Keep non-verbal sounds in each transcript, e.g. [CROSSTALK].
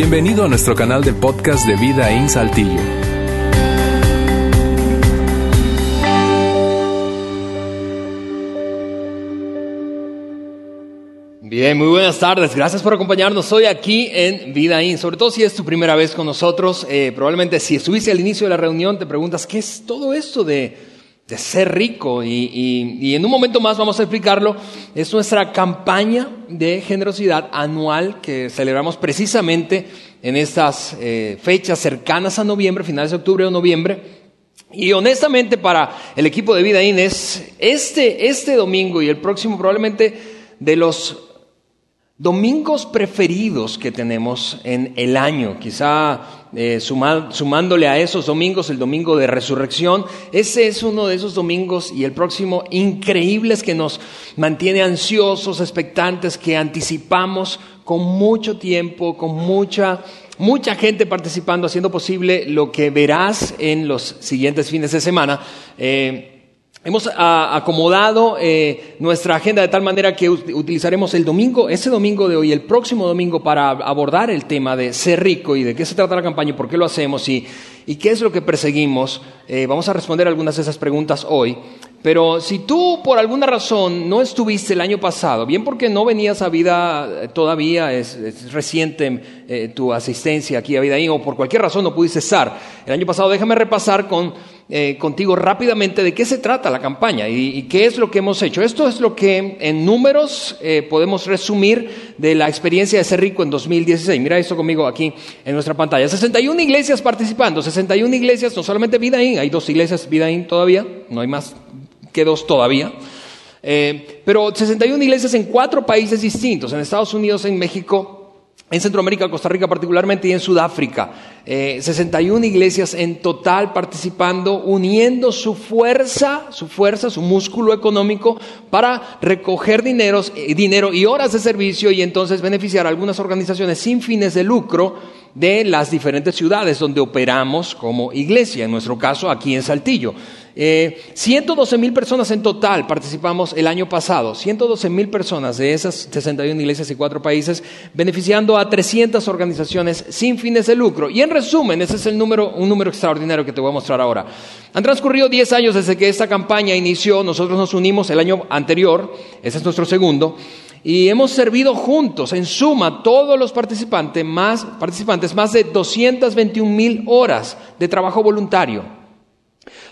Bienvenido a nuestro canal de podcast de Vida en Saltillo. Bien, muy buenas tardes. Gracias por acompañarnos hoy aquí en Vida In. Sobre todo si es tu primera vez con nosotros, eh, probablemente si estuviste al inicio de la reunión te preguntas, ¿qué es todo esto de, de ser rico? Y, y- y en un momento más vamos a explicarlo. Es nuestra campaña de generosidad anual que celebramos precisamente en estas eh, fechas cercanas a noviembre, finales de octubre o noviembre. Y honestamente para el equipo de Vida In es este, este domingo y el próximo probablemente de los domingos preferidos que tenemos en el año, quizá eh, sumándole a esos domingos el domingo de resurrección, ese es uno de esos domingos y el próximo increíbles que nos mantiene ansiosos, expectantes, que anticipamos con mucho tiempo, con mucha, mucha gente participando, haciendo posible lo que verás en los siguientes fines de semana. Eh, Hemos ah, acomodado eh, nuestra agenda de tal manera que ut- utilizaremos el domingo, ese domingo de hoy, el próximo domingo, para abordar el tema de ser rico y de qué se trata la campaña y por qué lo hacemos y, qué es lo que perseguimos. Eh, vamos a responder algunas de esas preguntas hoy. Pero si tú por alguna razón no estuviste el año pasado, bien porque no venías a vida eh, todavía, es, reciente tu asistencia aquí a Vida o por cualquier razón no pudiste estar el año pasado, déjame repasar con, eh, contigo rápidamente de qué se trata la campaña y, qué es lo que hemos hecho. Esto es lo que en números eh, podemos resumir de la experiencia de ser rico en 2016. Mira esto conmigo aquí en nuestra pantalla. 61 iglesias participando, 61 iglesias, no solamente Vida In, hay dos iglesias Vida In todavía, no hay más que dos todavía. Eh, pero 61 iglesias en cuatro países distintos, en Estados Unidos, en México, en Centroamérica, Costa Rica particularmente y en Sudáfrica. Eh, 61 iglesias en total participando, uniendo su fuerza, su fuerza, su músculo económico para recoger dineros, eh, dinero y horas de servicio y entonces beneficiar a algunas organizaciones sin fines de lucro de las diferentes ciudades donde operamos como iglesia, en nuestro caso aquí en Saltillo. Eh, 112 mil personas en total participamos el año pasado, 112 mil personas de esas 61 iglesias y cuatro países, beneficiando a 300 organizaciones sin fines de lucro. Y en resumen, ese es el número, un número extraordinario que te voy a mostrar ahora. Han transcurrido 10 años desde que esta campaña inició, nosotros nos unimos el año anterior, ese es nuestro segundo, y hemos servido juntos, en suma, todos los participantes, más, participantes, más de 221 mil horas de trabajo voluntario.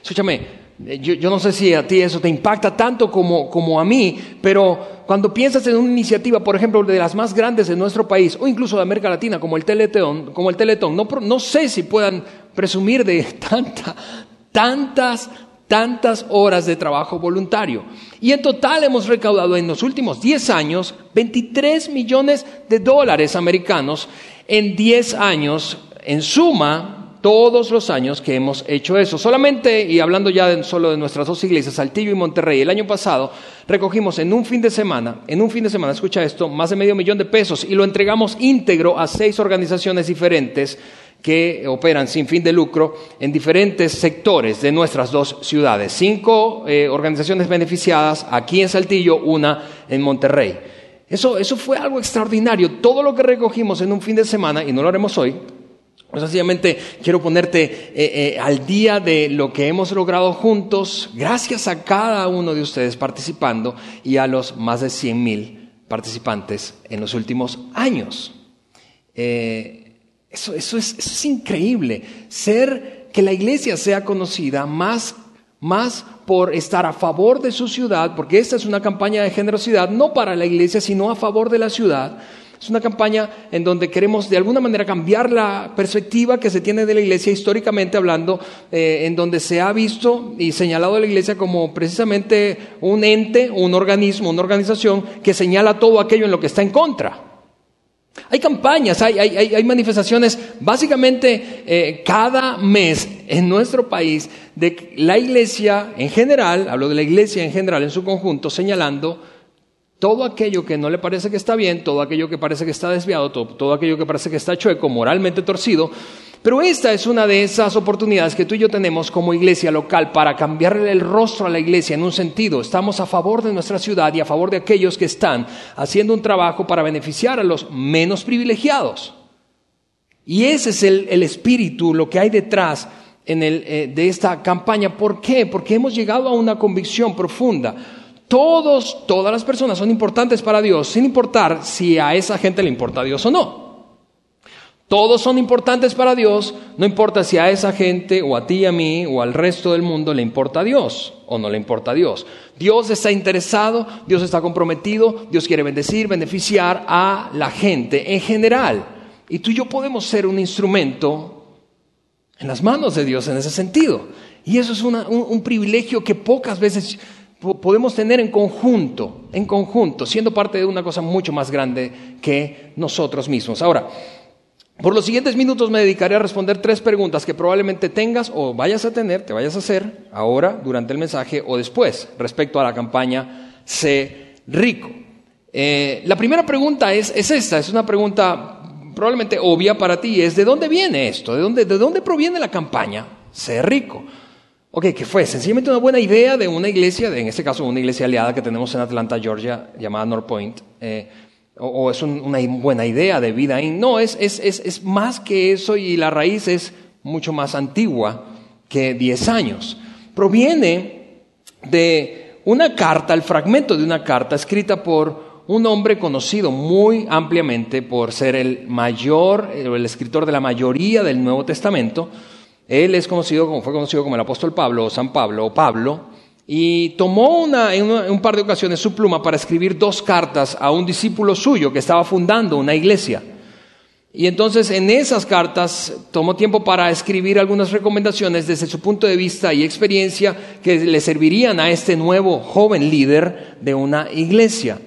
Escúchame, eh, yo, no sé si a ti eso te impacta tanto como, como a mí, pero cuando piensas en una iniciativa, por ejemplo, de las más grandes de nuestro país, o incluso de América Latina, como el Teletón, como el Teletón no, no sé si puedan presumir de [LAUGHS] tanta, tantas, tantas horas de trabajo voluntario. Y en total hemos recaudado en los últimos 10 años 23 millones de dólares americanos en 10 años, en suma, todos los años que hemos hecho eso. Solamente, y hablando ya de- solo de nuestras dos iglesias, Saltillo y Monterrey, el año pasado recogimos en un fin de semana, en un fin de semana, escucha esto, más de medio millón de pesos y lo entregamos íntegro a seis organizaciones diferentes que operan sin fin de lucro en diferentes sectores de nuestras dos ciudades. Cinco eh, organizaciones beneficiadas, aquí en Saltillo, una en Monterrey. Eso, eso fue algo extraordinario. Todo lo que recogimos en un fin de semana, y no lo haremos hoy, pues sencillamente quiero ponerte eh, eh, al día de lo que hemos logrado juntos, gracias a cada uno de ustedes participando y a los más de 100 mil participantes en los últimos años. Eh, eso, es, eso es increíble. Ser que la iglesia sea conocida más, más por estar a favor de su ciudad, porque esta es una campaña de generosidad, no para la iglesia, sino a favor de la ciudad. Es una campaña en donde queremos de alguna manera cambiar la perspectiva que se tiene de la iglesia históricamente hablando, eh, en donde se ha visto y señalado a la iglesia como precisamente un ente, un organismo, una organización que señala todo aquello en lo que está en contra. Hay campañas, hay, manifestaciones, básicamente eh, cada mes en nuestro país, de la iglesia en general, hablo de la iglesia en general en su conjunto, señalando todo aquello que no le parece que está bien, todo aquello que parece que está desviado, todo, todo aquello que parece que está chueco, moralmente torcido. Pero esta es una de esas oportunidades que tú y yo tenemos como iglesia local para cambiarle el rostro a la iglesia en un sentido. Estamos a favor de nuestra ciudad y a favor de aquellos que están haciendo un trabajo para beneficiar a los menos privilegiados. Y ese es el, espíritu, lo que hay detrás eh, de esta campaña. ¿Por qué? Porque hemos llegado a una convicción profunda. Todos, todas las personas son importantes para Dios, sin importar si a esa gente le importa a Dios o no. Todos son importantes para Dios, no importa si a esa gente o a ti a mí o al resto del mundo le importa a Dios o no le importa a Dios. Dios está interesado, Dios está comprometido, Dios quiere bendecir, beneficiar a la gente en general. Y tú y yo podemos ser un instrumento en las manos de Dios en ese sentido. Y eso es un privilegio que pocas veces podemos tener en conjunto, en conjunto, siendo parte de una cosa mucho más grande que nosotros mismos. Ahora, por los siguientes minutos me dedicaré a responder tres preguntas que probablemente tengas o vayas a tener, te vayas a hacer ahora, durante el mensaje o después, respecto a la campaña Sé rico. Eh, la primera pregunta es, esta, es una pregunta probablemente obvia para ti, es ¿de dónde viene esto? ¿De dónde, de dónde proviene la campaña Sé rico? Ok, ¿qué fue? Sencillamente una buena idea de una iglesia, en este caso una iglesia aliada que tenemos en Atlanta, Georgia, llamada North Point. Eh, o, es una buena idea de vida. No, es, es, es, más que eso y la raíz es mucho más antigua que 10 años. Proviene de una carta, el fragmento de una carta escrita por un hombre conocido muy ampliamente por ser el mayor, el escritor de la mayoría del Nuevo Testamento. Él es conocido como, fue conocido como el apóstol Pablo o San Pablo o Pablo y tomó una, en un par de ocasiones su pluma para escribir dos cartas a un discípulo suyo que estaba fundando una iglesia. Y entonces en esas cartas tomó tiempo para escribir algunas recomendaciones desde su punto de vista y experiencia que le servirían a este nuevo joven líder de una iglesia.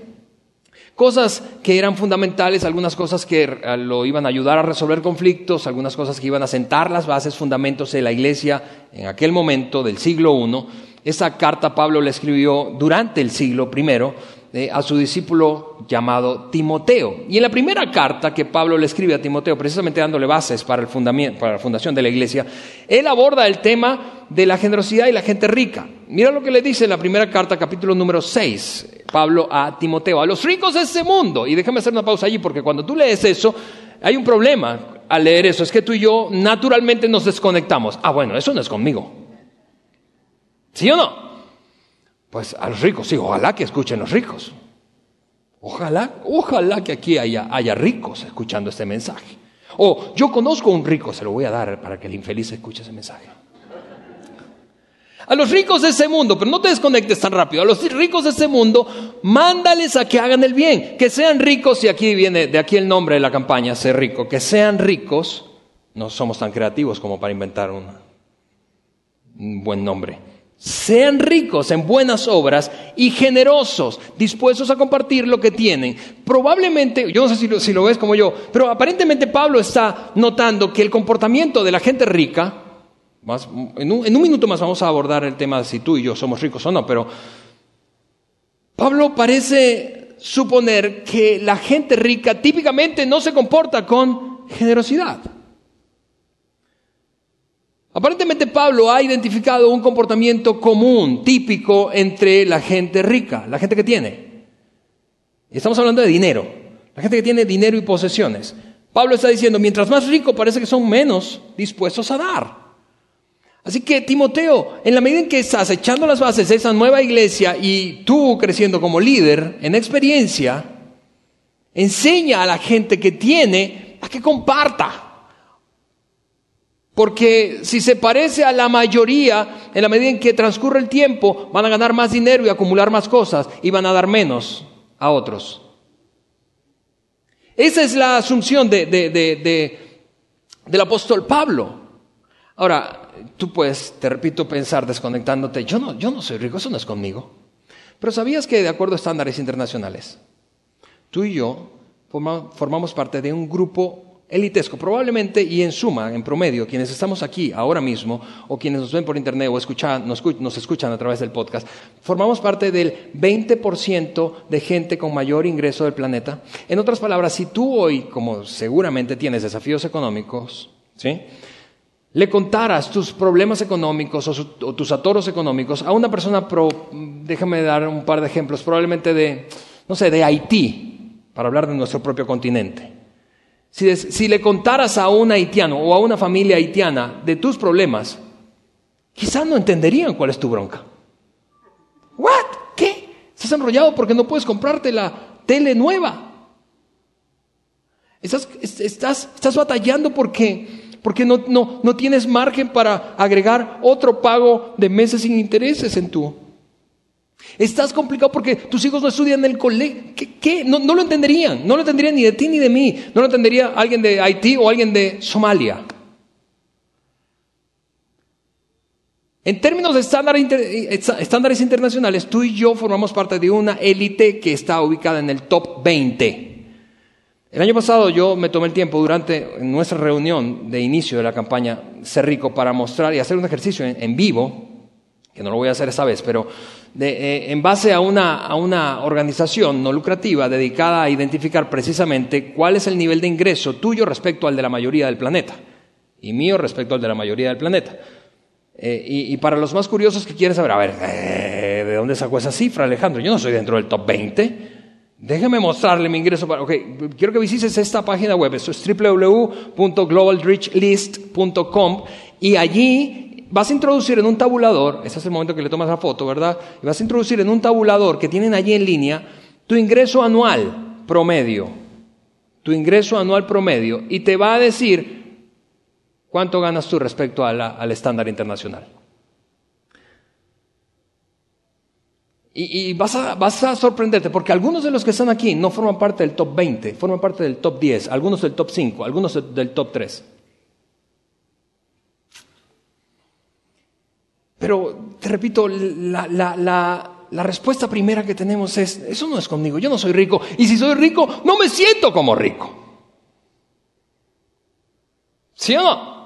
Cosas que eran fundamentales, algunas cosas que eh, lo iban a ayudar a resolver conflictos, algunas cosas que iban a sentar las bases, fundamentos de la iglesia en aquel momento del siglo I esa carta Pablo le escribió durante el siglo I eh, a su discípulo llamado Timoteo. Y en la primera carta que Pablo le escribe a Timoteo, precisamente dándole bases para, el para la fundación de la iglesia, él aborda el tema de la generosidad y la gente rica. Mira lo que le dice en la primera carta, capítulo número 6, Pablo a Timoteo, a los ricos de este mundo. Y déjame hacer una pausa allí, porque cuando tú lees eso, hay un problema al leer eso, es que tú y yo naturalmente nos desconectamos. Ah, bueno, eso no es conmigo. ¿Sí o no? Pues a los ricos, sí, ojalá que escuchen los ricos. Ojalá, ojalá que aquí haya, haya ricos escuchando este mensaje. O yo conozco un rico, se lo voy a dar para que el infeliz escuche ese mensaje. A los ricos de ese mundo, pero no te desconectes tan rápido, a los ricos de ese mundo, mándales a que hagan el bien, que sean ricos, y aquí viene de aquí el nombre de la campaña, ser rico, que sean ricos, no somos tan creativos como para inventar un buen nombre. Sean ricos en buenas obras y generosos, dispuestos a compartir lo que tienen. Probablemente, yo no sé si lo, ves como yo, pero aparentemente Pablo está notando que el comportamiento de la gente rica, en, un, en un minuto más vamos a abordar el tema de si tú y yo somos ricos o no, pero Pablo parece suponer que la gente rica típicamente no se comporta con generosidad. Aparentemente Pablo ha identificado un comportamiento común, típico entre la gente rica, la gente que tiene. Y estamos hablando de dinero, la gente que tiene dinero y posesiones. Pablo está diciendo, mientras más rico parece que son menos dispuestos a dar. Así que Timoteo, en la medida en que estás echando las bases de esa nueva iglesia y tú creciendo como líder en experiencia, enseña a la gente que tiene a que comparta. Porque si se parece a la mayoría, en la medida en que transcurre el tiempo, van a ganar más dinero y acumular más cosas y van a dar menos a otros. Esa es la asunción de, del apóstol Pablo. Ahora, tú puedes, te repito, pensar desconectándote, yo no, yo no soy rico, eso no es conmigo. Pero ¿sabías que de acuerdo a estándares internacionales, tú y yo formamos parte de un grupo elitesco, probablemente y en suma, en promedio, quienes estamos aquí ahora mismo o quienes nos ven por internet o escuchan, nos, escuchan a través del podcast, formamos parte del 20% de gente con mayor ingreso del planeta. En otras palabras, si tú hoy, como seguramente tienes desafíos económicos, ¿sí? Le contaras tus problemas económicos o, tus atoros económicos a una persona, déjame dar un par de ejemplos, probablemente de, no sé, de Haití, para hablar de nuestro propio continente Si, si le contaras a un haitiano o a una familia haitiana de tus problemas, quizás no entenderían cuál es tu bronca. ¿What? ¿Qué? Estás enrollado porque no puedes comprarte la tele nueva. Estás, estás, estás batallando porque, porque no, no, no tienes margen para agregar otro pago de meses sin intereses en tu. Estás complicado porque tus hijos no estudian en el colegio. ¿Qué? No, no, lo entenderían. No lo entenderían ni de ti ni de mí. No lo entendería alguien de Haití o alguien de Somalia. En términos de estándares internacionales, tú y yo formamos parte de una élite que está ubicada en el top 20. El año pasado yo me tomé el tiempo durante nuestra reunión de inicio de la campaña Ser Rico para mostrar y hacer un ejercicio en, vivo, que no lo voy a hacer esta vez, pero eh, en base a una, a una organización no lucrativa dedicada a identificar precisamente cuál es el nivel de ingreso tuyo respecto al de la mayoría del planeta y mío respecto al de la mayoría del planeta. Eh, y, para los más curiosos que quieren saber, a ver, eh, ¿de dónde sacó esa cifra, Alejandro? Yo no soy dentro del top 20. Déjeme mostrarle mi ingreso. Para, ok, quiero que visites esta página web. Esto es www.globalreachlist.com y allí vas a introducir en un tabulador, ese es el momento que le tomas la foto, ¿verdad? Y vas a introducir en un tabulador que tienen allí en línea tu ingreso anual promedio. Tu ingreso anual promedio. Y te va a decir ¿Cuánto ganas tú respecto al estándar internacional? Y, vas, a, sorprenderte, porque algunos de los que están aquí no forman parte del top 20, forman parte del top 10, algunos del top 5, algunos del top 3. Pero, te repito, la, la respuesta primera que tenemos es, eso no es conmigo, yo no soy rico, y si soy rico, no me siento como rico. ¿Sí o no?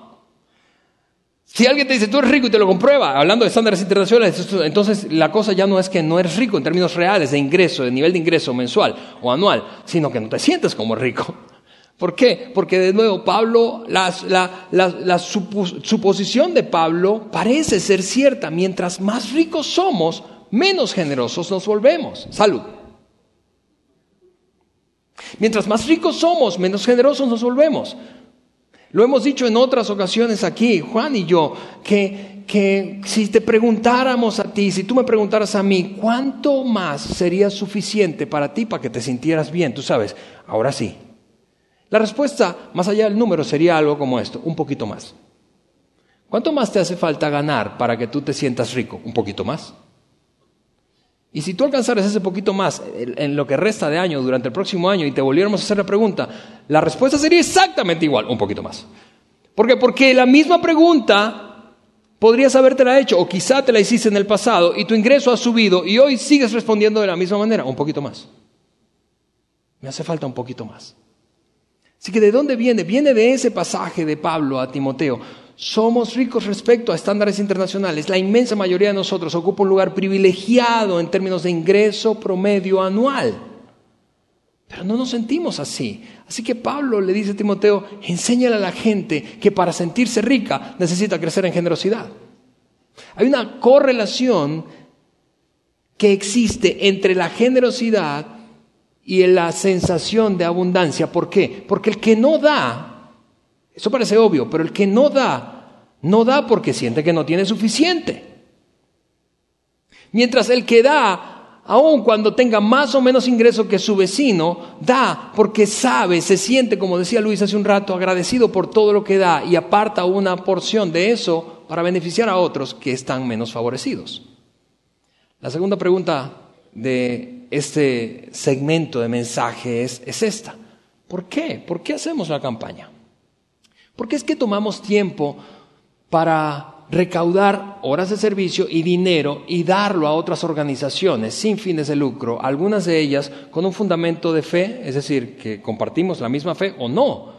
Si alguien te dice, tú eres rico y te lo comprueba, hablando de estándares internacionales, entonces la cosa ya no es que no eres rico en términos reales de ingreso, de nivel de ingreso mensual o anual, sino que no te sientes como rico. [LAUGHS] ¿Por qué? Porque de nuevo, Pablo, la, suposición de Pablo parece ser cierta. Mientras más ricos somos, menos generosos nos volvemos. Salud. Mientras más ricos somos, menos generosos nos volvemos. Lo hemos dicho en otras ocasiones aquí, Juan y yo, que, que si te preguntáramos a ti, si tú me preguntaras a mí, ¿cuánto más sería suficiente para ti para que te sintieras bien? Tú sabes, ahora sí. La respuesta, más allá del número, sería algo como esto, un poquito más. ¿Cuánto más te hace falta ganar para que tú te sientas rico? Un poquito más. Y si tú alcanzaras ese poquito más en lo que resta de año, durante el próximo año, y te volviéramos a hacer la pregunta, la respuesta sería exactamente igual, un poquito más. ¿Por qué? Porque la misma pregunta podrías habértela hecho, o quizá te la hiciste en el pasado, y tu ingreso ha subido, y hoy sigues respondiendo de la misma manera, un poquito más. Me hace falta un poquito más. Así que ¿de dónde viene? Viene de ese pasaje de Pablo a Timoteo. Somos ricos respecto a estándares internacionales. La inmensa mayoría de nosotros ocupa un lugar privilegiado en términos de ingreso promedio anual. Pero no nos sentimos así. Así que Pablo le dice a Timoteo, enséñale a la gente que para sentirse rica necesita crecer en generosidad. Hay una correlación que existe entre la generosidad y la sensación de abundancia. ¿Por qué? Porque el que no da eso parece obvio, pero el que no da, no da porque siente que no tiene suficiente. Mientras el que da, aun cuando tenga más o menos ingreso que su vecino, da porque sabe, se siente, como decía Luis hace un rato, agradecido por todo lo que da y aparta una porción de eso para beneficiar a otros que están menos favorecidos. La segunda pregunta de este segmento de mensaje es, es esta. ¿Por qué? ¿Por qué hacemos la campaña? ¿Por qué es que tomamos tiempo para recaudar horas de servicio y dinero y darlo a otras organizaciones sin fines de lucro, algunas de ellas con un fundamento de fe, es decir, que compartimos la misma fe o no.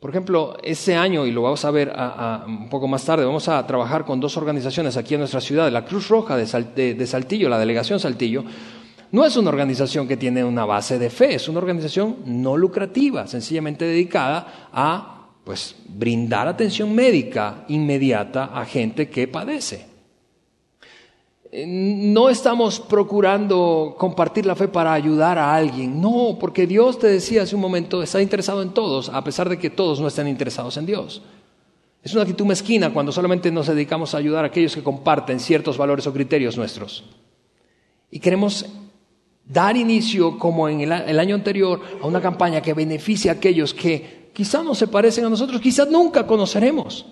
Por ejemplo, ese año, y lo vamos a ver un poco más tarde, vamos a trabajar con dos organizaciones aquí en nuestra ciudad, la Cruz Roja de Saltillo, la Delegación Saltillo, no es una organización que tiene una base de fe, es una organización no lucrativa, sencillamente dedicada a pues brindar atención médica inmediata a gente que padece. no estamos procurando compartir la fe para ayudar a alguien. No, porque Dios te decía hace un momento, está interesado en todos, a pesar de que todos no estén interesados en Dios. Es una actitud mezquina cuando solamente nos dedicamos a ayudar a aquellos que comparten ciertos valores o criterios nuestros. Y queremos dar inicio, como en el, año anterior, a una campaña que beneficie a aquellos que quizás no se parecen a nosotros, quizás nunca conoceremos.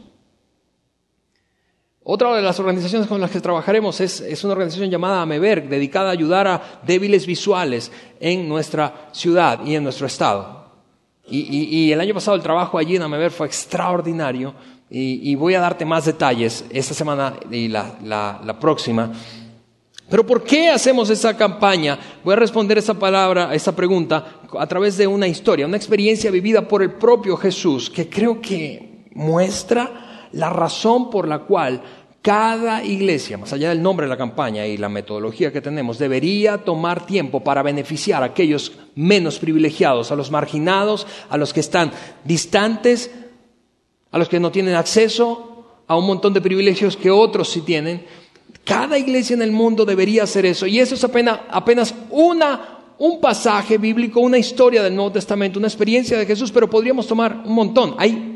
Otra de las organizaciones con las que trabajaremos es, una organización llamada Ameberg, dedicada a ayudar a débiles visuales en nuestra ciudad y en nuestro estado. Y, el año pasado el trabajo allí en Ameberg fue extraordinario y, voy a darte más detalles esta semana y la, próxima. Pero ¿por qué hacemos esa campaña? Voy a responder esa palabra, esa pregunta a través de una historia, una experiencia vivida por el propio Jesús que creo que muestra la razón por la cual cada iglesia, más allá del nombre de la campaña y la metodología que tenemos, debería tomar tiempo para beneficiar a aquellos menos privilegiados, a los marginados, a los que están distantes, a los que no tienen acceso a un montón de privilegios que otros sí tienen. Cada iglesia en el mundo debería hacer eso. Y eso es apenas, apenas una, un pasaje bíblico, una historia del Nuevo Testamento, una experiencia de Jesús, pero podríamos tomar un montón. Hay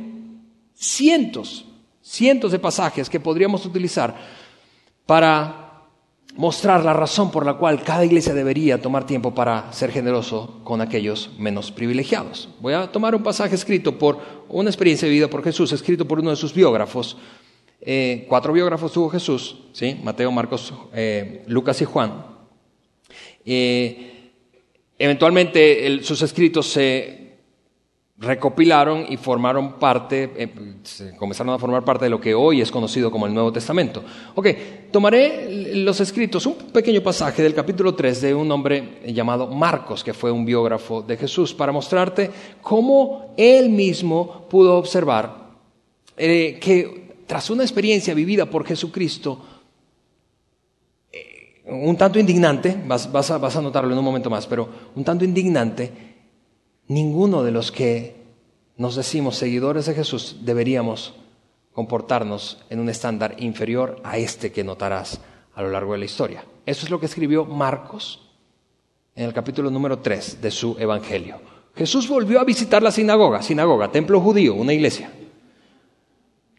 cientos cientos de pasajes que podríamos utilizar para mostrar la razón por la cual cada iglesia debería tomar tiempo para ser generoso con aquellos menos privilegiados. Voy a tomar un pasaje escrito por una experiencia vivida por Jesús, escrito por uno de sus biógrafos. Eh, cuatro biógrafos tuvo Jesús, ¿sí? Mateo, Marcos, eh, Lucas y Juan. Eh, eventualmente sus escritos se recopilaron y formaron parte, eh, comenzaron a formar parte de lo que hoy es conocido como el Nuevo Testamento. Ok, tomaré los escritos, un pequeño pasaje del capítulo 3 de un hombre llamado Marcos, que fue un biógrafo de Jesús, para mostrarte cómo él mismo pudo observar eh, que tras una experiencia vivida por Jesucristo, un tanto indignante, vas, a, a notarlo en un momento más, pero un tanto indignante, ninguno de los que nos decimos seguidores de Jesús deberíamos comportarnos en un estándar inferior a este que notarás a lo largo de la historia. Eso es lo que escribió Marcos en el capítulo número 3 de su Evangelio. Jesús volvió a visitar la sinagoga, sinagoga, templo judío, una iglesia.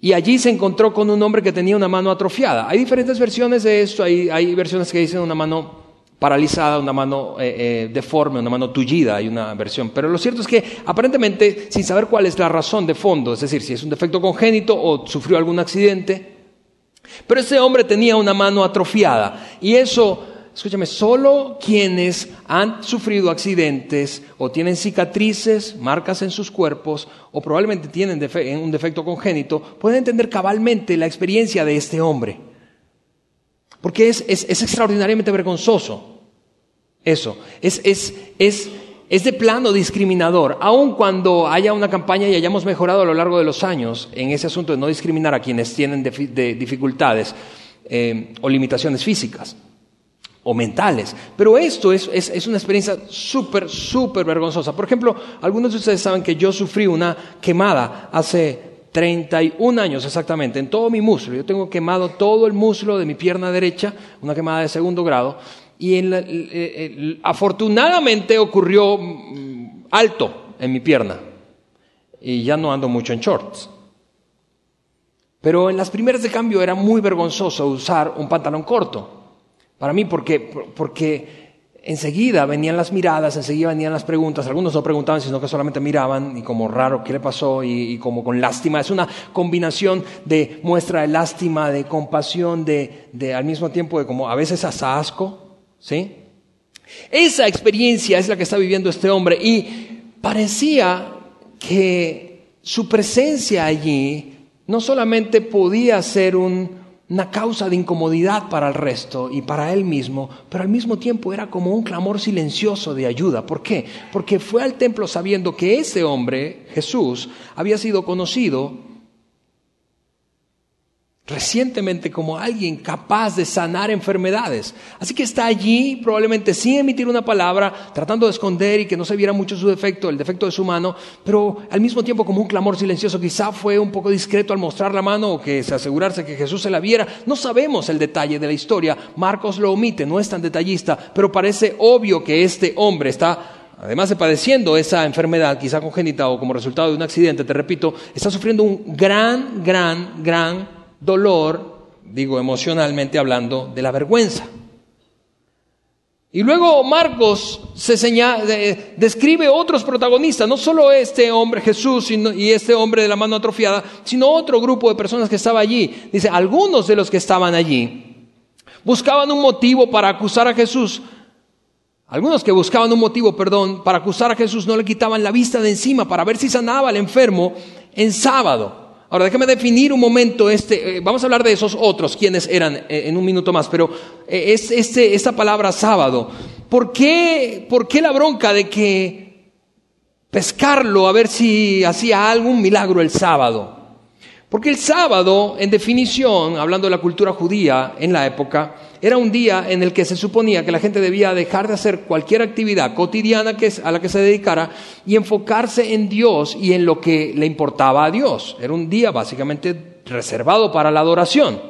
Y allí se encontró con un hombre que tenía una mano atrofiada. Hay diferentes versiones de esto, hay, versiones que dicen una mano paralizada, una mano eh, eh, deforme, una mano tullida, hay una versión. Pero lo cierto es que aparentemente, sin saber cuál es la razón de fondo, es decir, si es un defecto congénito o sufrió algún accidente, pero ese hombre tenía una mano atrofiada y eso, escúchame, solo quienes han sufrido accidentes o tienen cicatrices, marcas en sus cuerpos o probablemente tienen un defecto congénito, pueden entender cabalmente la experiencia de este hombre. Porque es, extraordinariamente vergonzoso eso. Es, es, de plano discriminador. Aun cuando haya una campaña y hayamos mejorado a lo largo de los años en ese asunto de no discriminar a quienes tienen dificultades eh, o limitaciones físicas o mentales. Pero esto es, es una experiencia súper, súper vergonzosa. Por ejemplo, algunos de ustedes saben que yo sufrí una quemada hace 31 años exactamente, en todo mi muslo. Yo tengo quemado todo el muslo de mi pierna derecha, una quemada de segundo grado, y afortunadamente ocurrió mm, alto en mi pierna, y ya no ando mucho en shorts. Pero en las primeras de cambio era muy vergonzoso usar un pantalón corto, para mí porque, porque enseguida venían las miradas, enseguida venían las preguntas. Algunos no preguntaban, sino que solamente miraban y como raro, ¿qué le pasó? Y, como con lástima. Es una combinación de muestra de lástima, de compasión, de, de al mismo tiempo de como a veces hasta asco. ¿Sí? Esa experiencia es la que está viviendo este hombre y parecía que su presencia allí no solamente podía ser un una causa de incomodidad para el resto y para él mismo, pero al mismo tiempo era como un clamor silencioso de ayuda. ¿Por qué? Porque fue al templo sabiendo que ese hombre, Jesús, había sido conocido recientemente como alguien capaz de sanar enfermedades. Así que está allí, probablemente sin emitir una palabra, tratando de esconder y que no se viera mucho su defecto, el defecto de su mano, pero al mismo tiempo como un clamor silencioso. Quizá fue un poco discreto al mostrar la mano o que se asegurarse que Jesús se la viera. No sabemos el detalle de la historia. Marcos lo omite, no es tan detallista, pero parece obvio que este hombre está además de padeciendo esa enfermedad, quizá congénita o como resultado de un accidente, te repito, está sufriendo un gran, gran, gran dolor, digo emocionalmente hablando, de la vergüenza. Y luego Marcos se describe otros protagonistas, no solo este hombre Jesús y este hombre de la mano atrofiada, sino otro grupo de personas que estaba allí. Dice, algunos de los que estaban allí buscaban un motivo para acusar a Jesús. Algunos que buscaban un motivo, perdón, para acusar a Jesús no le quitaban la vista de encima para ver si sanaba al enfermo en sábado. Ahora déjame definir un momento este, eh, vamos a hablar de esos otros, quienes eran eh, en un minuto más, pero eh, es este, esta palabra sábado. ¿Por qué, ¿Por qué la bronca de que pescarlo a ver si hacía algún milagro el sábado? Porque el sábado, en definición, hablando de la cultura judía en la época, era un día en el que se suponía que la gente debía dejar de hacer cualquier actividad cotidiana a la que se dedicara y enfocarse en Dios y en lo que le importaba a Dios. Era un día básicamente reservado para la adoración.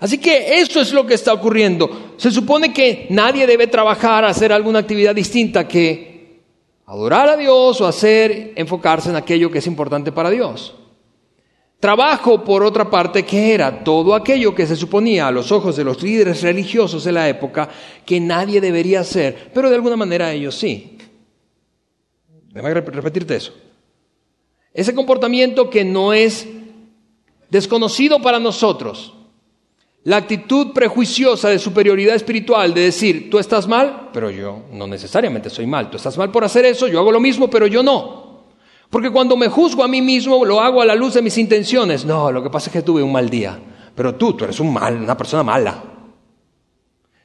Así que eso es lo que está ocurriendo. Se supone que nadie debe trabajar, hacer alguna actividad distinta que adorar a Dios o hacer, enfocarse en aquello que es importante para Dios. Trabajo, por otra parte, que era todo aquello que se suponía a los ojos de los líderes religiosos de la época que nadie debería hacer, pero de alguna manera ellos sí. Déjame repetirte eso. Ese comportamiento que no es desconocido para nosotros, la actitud prejuiciosa de superioridad espiritual, de decir, tú estás mal, pero yo no necesariamente soy mal, tú estás mal por hacer eso, yo hago lo mismo, pero yo no. Porque cuando me juzgo a mí mismo, lo hago a la luz de mis intenciones. No, lo que pasa es que tuve un mal día. Pero tú, tú eres un mal, una persona mala.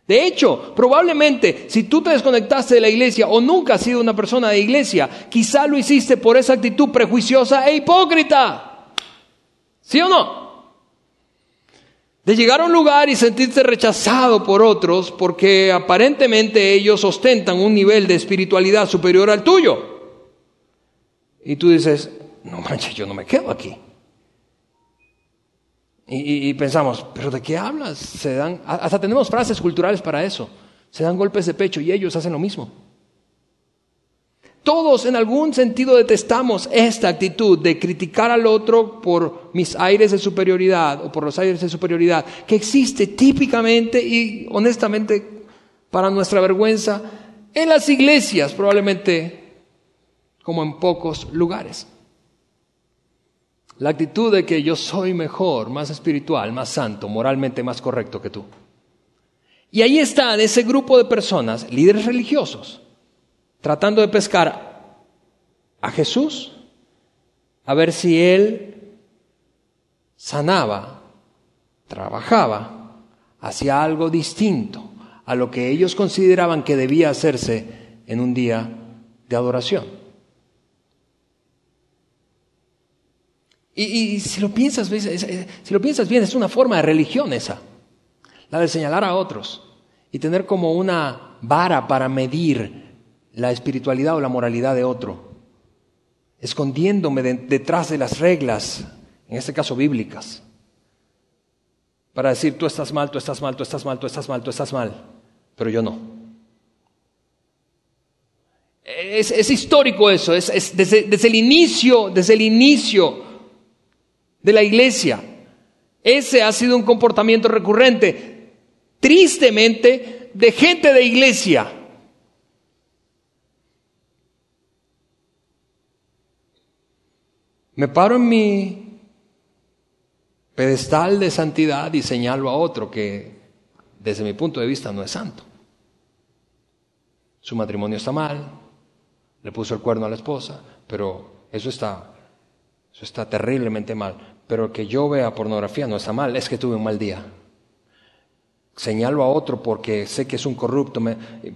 De hecho, probablemente si tú te desconectaste de la iglesia o nunca has sido una persona de iglesia, quizá lo hiciste por esa actitud prejuiciosa e hipócrita. ¿Sí o no? De llegar a un lugar y sentirte rechazado por otros porque aparentemente ellos ostentan un nivel de espiritualidad superior al tuyo. Y tú dices, no manches, yo no me quedo aquí. Y, pensamos, ¿pero de qué hablas? Se dan, hasta tenemos frases culturales para eso. Se dan golpes de pecho y ellos hacen lo mismo. Todos en algún sentido detestamos esta actitud de criticar al otro por mis aires de superioridad o por los aires de superioridad que existe típicamente y honestamente para nuestra vergüenza en las iglesias probablemente como en pocos lugares. La actitud de que yo soy mejor, más espiritual, más santo, moralmente más correcto que tú. Y ahí está ese grupo de personas, líderes religiosos, tratando de pescar a Jesús, a ver si él sanaba, trabajaba, hacía algo distinto a lo que ellos consideraban que debía hacerse en un día de adoración. Y, si, lo piensas, bien, es una forma de religión esa, la de señalar a otros y tener como una vara para medir la espiritualidad o la moralidad de otro, escondiéndome detrás de las reglas, en este caso bíblicas, para decir tú estás mal, tú estás mal, tú estás mal, tú estás mal, tú estás mal, pero yo no. Es, histórico eso, es, desde el inicio, desde el inicio de la iglesia. Ese ha sido un comportamiento recurrente, tristemente, de gente de iglesia. Me paro en mi pedestal de santidad y señalo a otro que desde mi punto de vista no es santo. Su matrimonio está mal, le puso el cuerno a la esposa, pero eso está, eso está terriblemente mal pero que yo vea pornografía no está mal, es que tuve un mal día. Señalo a otro porque sé que es un corrupto,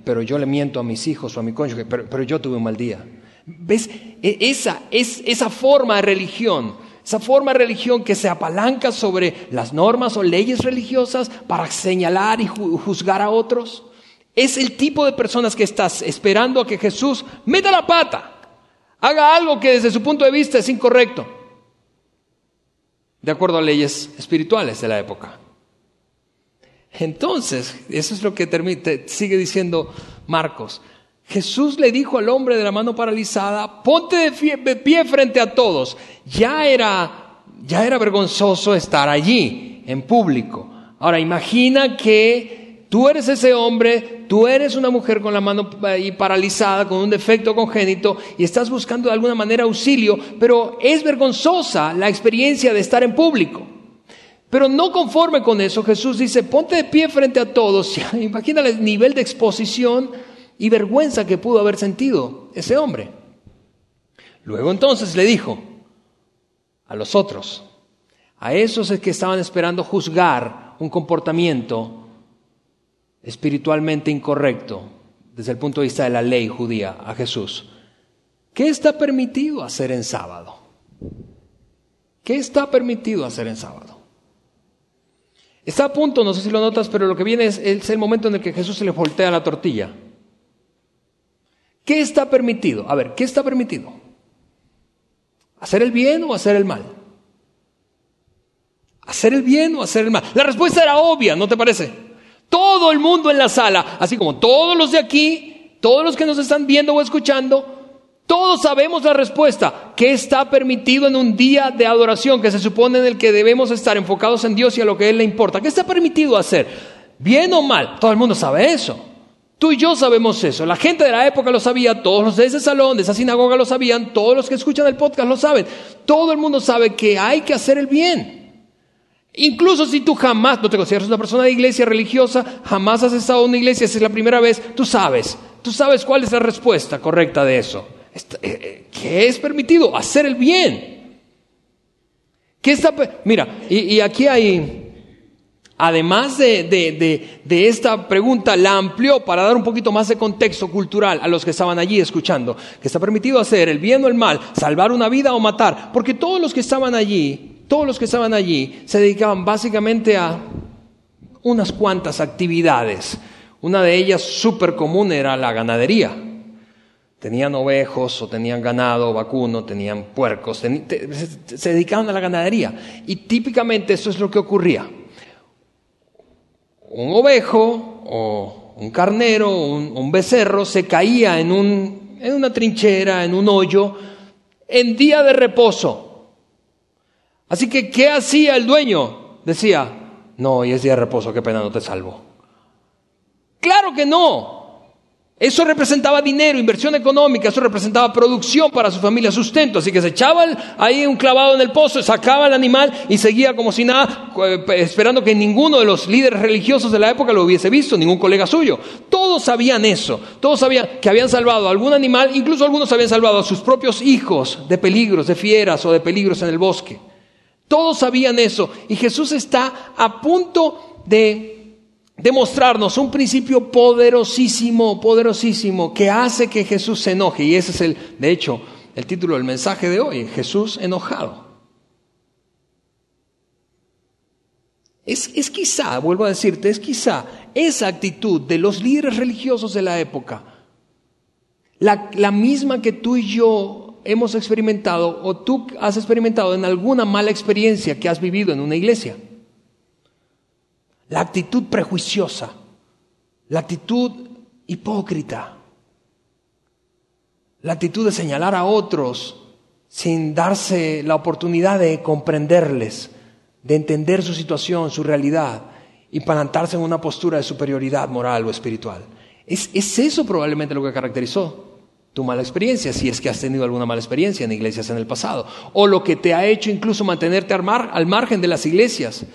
pero yo le miento a mis hijos o a mi cónyuge, pero, yo tuve un mal día. ¿Ves? E, esa, es, esa forma de religión esa forma de religión que se apalanca sobre las normas o leyes religiosas para señalar y juzgar a otros. Es el tipo de personas que estás esperando a que Jesús meta la pata, haga algo que desde su punto de vista es incorrecto, de acuerdo a leyes espirituales de la época. Entonces, eso es lo que sigue diciendo Marcos. Jesús le dijo al hombre de la mano paralizada, ponte de pie, frente a todos. Ya era, ya era vergonzoso estar allí, en público. Ahora imagina que tú eres ese hombre, tú eres una mujer con la mano paralizada, con un defecto congénito, y estás buscando de alguna manera auxilio, pero es vergonzosa la experiencia de estar en público. Pero no conforme con eso, Jesús dice, ponte de pie frente a todos. [LAUGHS] Imagina el nivel de exposición y vergüenza que pudo haber sentido ese hombre. Luego entonces le dijo a los otros, a esos que estaban esperando juzgar un comportamiento espiritualmente incorrecto desde el punto de vista de la ley judía a Jesús, ¿qué está permitido hacer en sábado? ¿Qué está permitido hacer en sábado? Está a punto, no sé si lo notas, pero lo que viene es, el momento en el que Jesús se le voltea la tortilla. ¿Qué está permitido? A ver, ¿qué está permitido? ¿Hacer el bien o hacer el mal? ¿Hacer el bien o hacer el mal? La respuesta era obvia, ¿no te parece? Todo el mundo en la sala, así como todos los de aquí, todos los que nos están viendo o escuchando, todos sabemos la respuesta. ¿Qué está permitido en un día de adoración que se supone en el que debemos estar enfocados en Dios y a lo que Él le importa? ¿Qué está permitido hacer? ¿Bien o mal? Todo el mundo sabe eso. Tú y yo sabemos eso. La gente de la época lo sabía, todos los de ese salón, de esa sinagoga lo sabían, todos los que escuchan el podcast lo saben. Todo el mundo sabe que hay que hacer el bien. Incluso si tú jamás, no te consideras una persona de iglesia religiosa, jamás has estado en una iglesia, esa es la primera vez, tú sabes, tú sabes cuál es la respuesta correcta de eso. Eh, eh, ¿Qué es permitido? Hacer el bien. ¿Qué está, mira, y aquí hay, además de, esta pregunta, la amplió para dar un poquito más de contexto cultural a los que estaban allí escuchando, que está permitido hacer el bien o el mal, salvar una vida o matar, porque todos los que estaban allí, todos los que estaban allí se dedicaban básicamente a unas cuantas actividades. Una de ellas súper común era la ganadería. Tenían ovejos o tenían ganado vacuno, tenían puercos, se dedicaban a la ganadería. Y típicamente eso es lo que ocurría un ovejo o un carnero o un, becerro se caía un, en una trinchera, en un hoyo, en día de reposo. Así que, ¿qué hacía el dueño? Decía, no, hoy es día de reposo, qué pena, no te salvo. Claro que no. Eso representaba dinero, inversión económica, eso representaba producción para su familia, sustento. Así que se echaba ahí un clavado en el pozo, sacaba el animal y seguía como si nada, eh, esperando que ninguno de los líderes religiosos de la época lo hubiese visto, ningún colega suyo. Todos sabían eso, todos sabían que habían salvado a algún animal, incluso algunos habían salvado a sus propios hijos de peligros, de fieras o de peligros en el bosque. Todos sabían eso y Jesús está a punto de demostrarnos un principio poderosísimo, poderosísimo, que hace que Jesús se enoje. Y ese es el, de hecho, el título del mensaje de hoy, Jesús enojado. Es, es quizá, vuelvo a decirte, es quizá esa actitud de los líderes religiosos de la época, la, la misma que tú y yo hemos experimentado o tú has experimentado en alguna mala experiencia que has vivido en una iglesia la actitud prejuiciosa, la actitud hipócrita, la actitud de señalar a otros sin darse la oportunidad de comprenderles, de entender su situación, su realidad y plantarse en una postura de superioridad moral o espiritual. Es, eso probablemente lo que caracterizó tu mala experiencia, si es que has tenido alguna mala experiencia en iglesias en el pasado, o lo que te ha hecho incluso mantenerte al margen de las iglesias,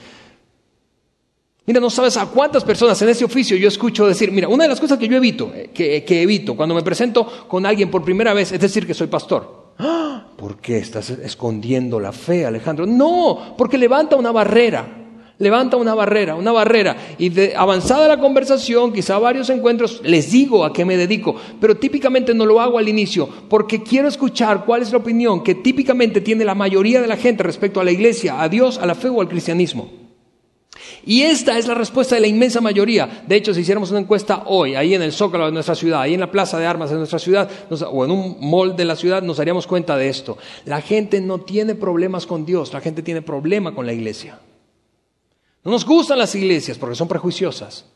Mira, no sabes a cuántas personas en ese oficio yo escucho decir, mira, una de las cosas que yo evito, eh, que, evito cuando me presento con alguien por primera vez, es decir que soy pastor. ¡Ah! ¿Por qué estás escondiendo la fe, Alejandro? No, porque levanta una barrera. Levanta una barrera, una barrera. Y de avanzada la conversación, quizá varios encuentros, les digo a qué me dedico. Pero típicamente no lo hago al inicio porque quiero escuchar cuál es la opinión que típicamente tiene la mayoría de la gente respecto a la iglesia, a Dios, a la fe o al cristianismo. Y esta es la respuesta de la inmensa mayoría. De hecho, si hiciéramos una encuesta hoy, ahí en el Zócalo de nuestra ciudad, ahí en la Plaza de Armas de nuestra ciudad, o en un mall de la ciudad, nos daríamos cuenta de esto. La gente no tiene problemas con Dios, la gente tiene problema con la iglesia. No nos gustan las iglesias porque son prejuiciosas.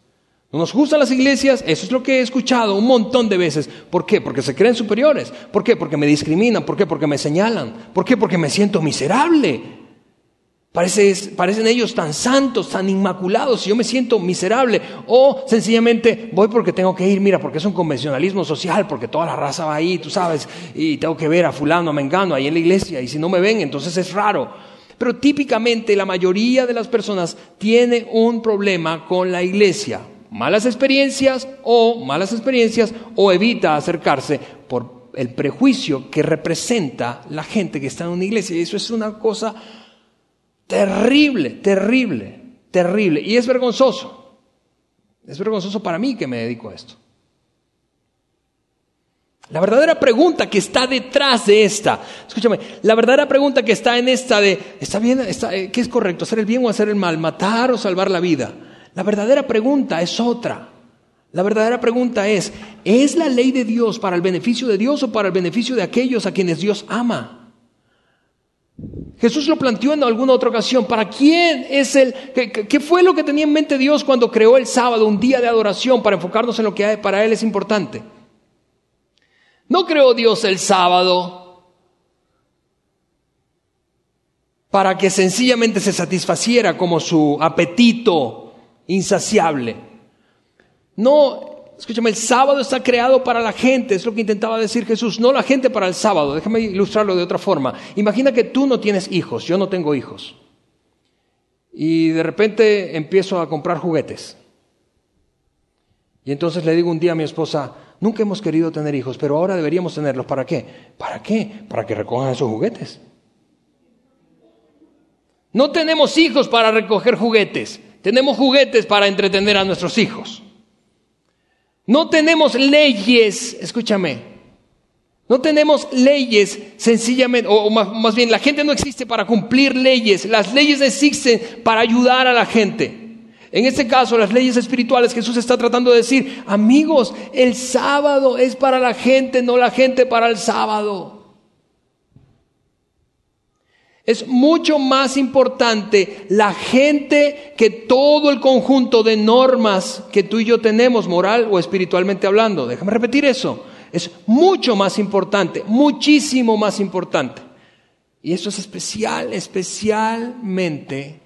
No nos gustan las iglesias, eso es lo que he escuchado un montón de veces. ¿Por qué? Porque se creen superiores. ¿Por qué? Porque me discriminan. ¿Por qué? Porque me señalan. ¿Por qué? Porque me siento miserable. parecen ellos tan santos, tan inmaculados, y yo me siento miserable. O sencillamente voy porque tengo que ir, mira, porque es un convencionalismo social, porque toda la raza va ahí, tú sabes, y tengo que ver a fulano, a mengano, ahí en la iglesia, y si no me ven, entonces es raro. Pero típicamente la mayoría de las personas tiene un problema con la iglesia. Malas experiencias o malas experiencias o evita acercarse por el prejuicio que representa la gente que está en una iglesia. Y eso es una cosa terrible, terrible, terrible. Y es vergonzoso. Es vergonzoso para mí que me dedico a esto. La verdadera pregunta que está detrás de esta, escúchame, la verdadera pregunta que está en esta de, ¿está bien? Eh, ¿Qué es correcto? ¿Hacer el bien o hacer el mal? ¿Matar o salvar la vida? La verdadera pregunta es otra. La verdadera pregunta es, ¿es la ley de Dios para el beneficio de Dios o para el beneficio de aquellos a quienes Dios ama? Jesús lo planteó en alguna otra ocasión. ¿Para quién es el... Qué, fue lo que tenía en mente Dios cuando creó el sábado, un día de adoración, para enfocarnos en lo que para Él es importante? No creó Dios el sábado para que sencillamente se satisfaciera como su apetito insaciable. No, escúchame, el sábado está creado para la gente, es lo que intentaba decir Jesús, no la gente para el sábado. Déjame ilustrarlo de otra forma. Imagina que tú no tienes hijos, yo no tengo hijos. Y de repente empiezo a comprar juguetes. Y entonces le digo un día a mi esposa, Nunca hemos querido tener hijos, pero ahora deberíamos tenerlos. ¿Para qué? ¿Para qué? Para que recojan esos juguetes. No tenemos hijos para recoger juguetes. Tenemos juguetes para entretener a nuestros hijos. No tenemos leyes, escúchame, no tenemos leyes sencillamente, o más, más, bien la gente no existe para cumplir leyes, las leyes existen para ayudar a la gente. En este caso, las leyes espirituales, Jesús está tratando de decir, amigos, el sábado es para la gente, no la gente para el sábado. Es mucho más importante la gente que todo el conjunto de normas que tú y yo tenemos, moral o espiritualmente hablando. Déjame repetir eso. Es mucho más importante, muchísimo más importante. Y eso es especial, especialmente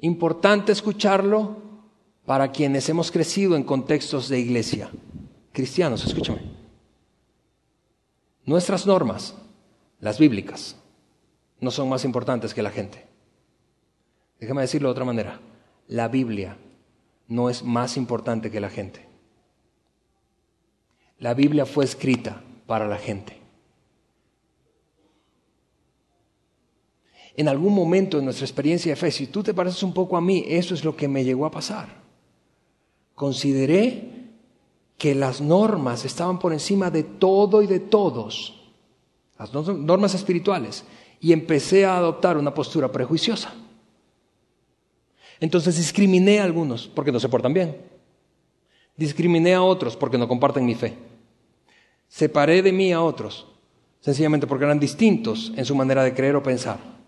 Importante escucharlo para quienes hemos crecido en contextos de iglesia. Cristianos, escúchame. Nuestras normas, las bíblicas, no son más importantes que la gente. Déjame decirlo de otra manera. La Biblia no es más importante que la gente. La Biblia fue escrita para la gente. En algún momento en nuestra experiencia de fe, si tú te pareces un poco a mí, eso es lo que me llegó a pasar. Consideré que las normas estaban por encima de todo y de todos, las normas espirituales, y empecé a adoptar una postura prejuiciosa. Entonces discriminé a algunos porque no se portan bien. Discriminé a otros porque no comparten mi fe. Separé de mí a otros, sencillamente porque eran distintos en su manera de creer o pensar.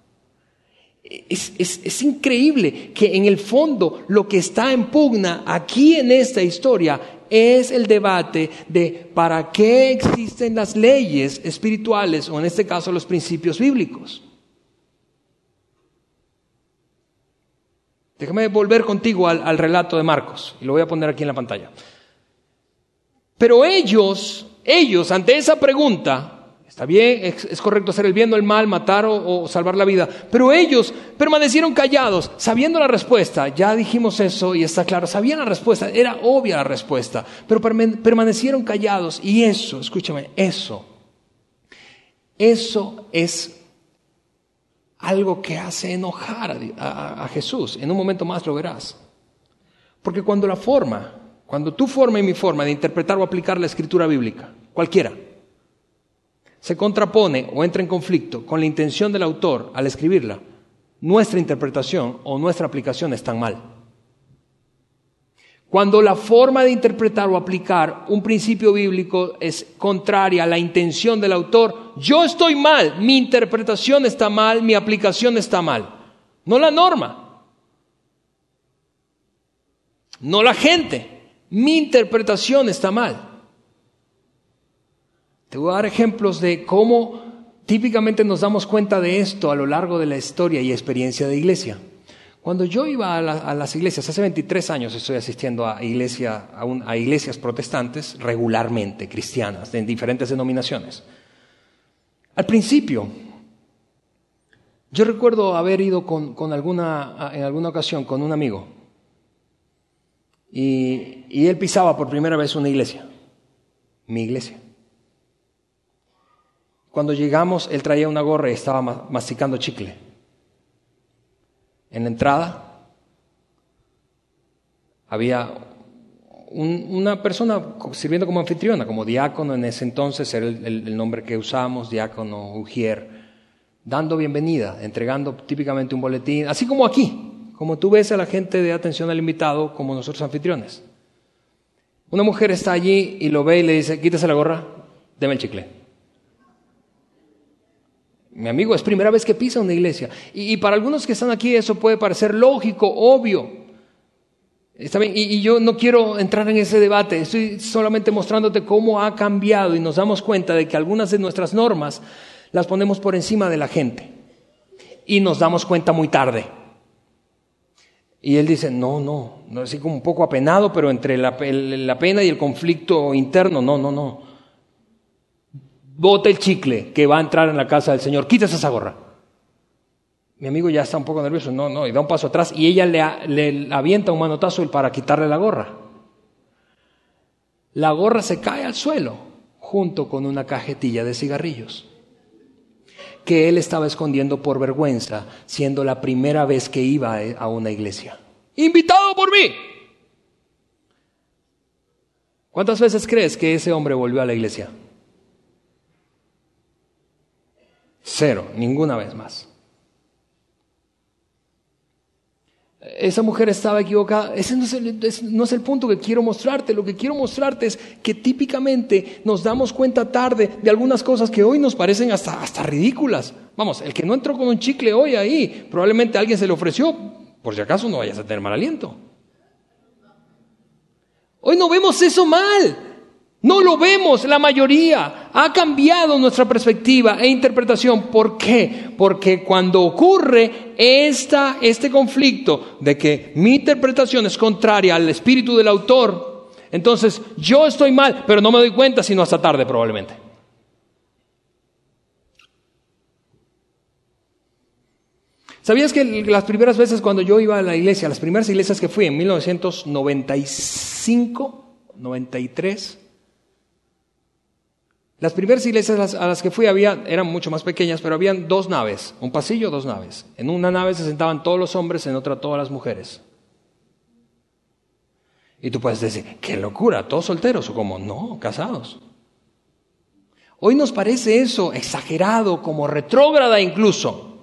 Es, increíble que en el fondo lo que está en pugna aquí en esta historia es el debate de para qué existen las leyes espirituales o en este caso los principios bíblicos. Déjame volver contigo al, al relato de Marcos y lo voy a poner aquí en la pantalla. Pero ellos, ellos ante esa pregunta, Está bien, es, correcto hacer el bien o el mal, matar o, salvar la vida. Pero ellos permanecieron callados, sabiendo la respuesta. Ya dijimos eso y está claro, sabían la respuesta, era obvia la respuesta. Pero permanecieron callados y eso, escúchame, eso, eso es algo que hace enojar a, Jesús. En un momento más lo verás. Porque cuando la forma, cuando tu forma y mi forma de interpretar o aplicar la escritura bíblica, cualquiera, se contrapone o entra en conflicto con la intención del autor al escribirla, nuestra interpretación o nuestra aplicación están mal. Cuando la forma de interpretar o aplicar un principio bíblico es contraria a la intención del autor, yo estoy mal, mi interpretación está mal, mi aplicación está mal. No la norma, no la gente, mi interpretación está mal. Te voy a dar ejemplos de cómo típicamente nos damos cuenta de esto a lo largo de la historia y experiencia de iglesia. Cuando yo iba a, las iglesias, hace 23 años estoy asistiendo a, iglesia, a, iglesias protestantes regularmente, cristianas, en diferentes denominaciones. Al principio, yo recuerdo haber ido con, alguna, en alguna ocasión con un amigo y, y él pisaba por primera vez una iglesia, mi iglesia. Cuando llegamos, él traía una gorra y estaba masticando chicle en la entrada había una persona sirviendo como anfitriona, como diácono en ese entonces, era el, nombre que usamos, diácono Ujier, dando bienvenida, entregando típicamente un boletín, así como aquí, como tú ves a la gente de atención al invitado, como nosotros anfitriones. Una mujer está allí y lo ve y le dice, quítese la gorra, deme el chicle. Mi amigo, es primera vez que pisa una iglesia. Y, para algunos que están aquí eso puede parecer lógico, obvio. Está bien, y, yo no quiero entrar en ese debate, estoy solamente mostrándote cómo ha cambiado y nos damos cuenta de que algunas de nuestras normas las ponemos por encima de la gente. Y nos damos cuenta muy tarde. Y él dice, no, no, no así como un poco apenado, pero entre la pena y el conflicto interno, no, no, no bota el chicle que va a entrar en la casa del Señor, quítese esa gorra. Mi amigo ya está un poco nervioso, no, no, y da un paso atrás y ella le, le avienta un manotazo para quitarle la gorra. La gorra se cae al suelo junto con una cajetilla de cigarrillos que él estaba escondiendo por vergüenza, siendo la primera vez que iba a una iglesia. Invitado por mí. ¿Cuántas veces crees que ese hombre volvió a la iglesia? Cero, ninguna vez más. Esa mujer estaba equivocada. Ese no es, el, punto que quiero mostrarte. Lo que quiero mostrarte es que típicamente nos damos cuenta tarde de algunas cosas que hoy nos parecen hasta, hasta ridículas. Vamos, el que no entró con un chicle hoy ahí, probablemente alguien se le ofreció, por si acaso no vayas a tener mal aliento. Hoy no vemos eso mal. No lo vemos, la mayoría. Ha cambiado nuestra perspectiva e interpretación. ¿Por qué? Porque cuando ocurre esta, este conflicto de que mi interpretación es contraria al espíritu del autor, entonces yo estoy mal, pero no me doy cuenta sino hasta tarde probablemente. ¿Sabías que las primeras veces cuando yo iba a la iglesia, las primeras iglesias que fui en 1995, 93, las primeras iglesias a las que fui había, eran mucho más pequeñas, pero habían dos naves, un pasillo, dos naves. En una nave se sentaban todos los hombres, en otra todas las mujeres. Y tú puedes decir, qué locura, todos solteros o como, no, casados. Hoy nos parece eso exagerado, como retrógrada incluso,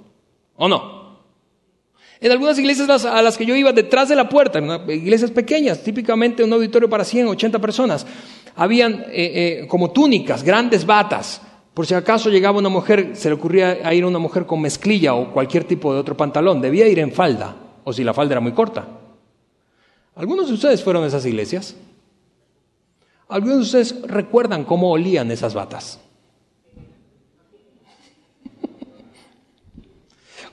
¿o no? En algunas iglesias a las que yo iba detrás de la puerta, iglesias pequeñas, típicamente un auditorio para 100, 80 personas, habían eh, eh, como túnicas, grandes batas. Por si acaso llegaba una mujer, se le ocurría a ir una mujer con mezclilla o cualquier tipo de otro pantalón, debía ir en falda, o si la falda era muy corta. ¿Algunos de ustedes fueron a esas iglesias? ¿Algunos de ustedes recuerdan cómo olían esas batas?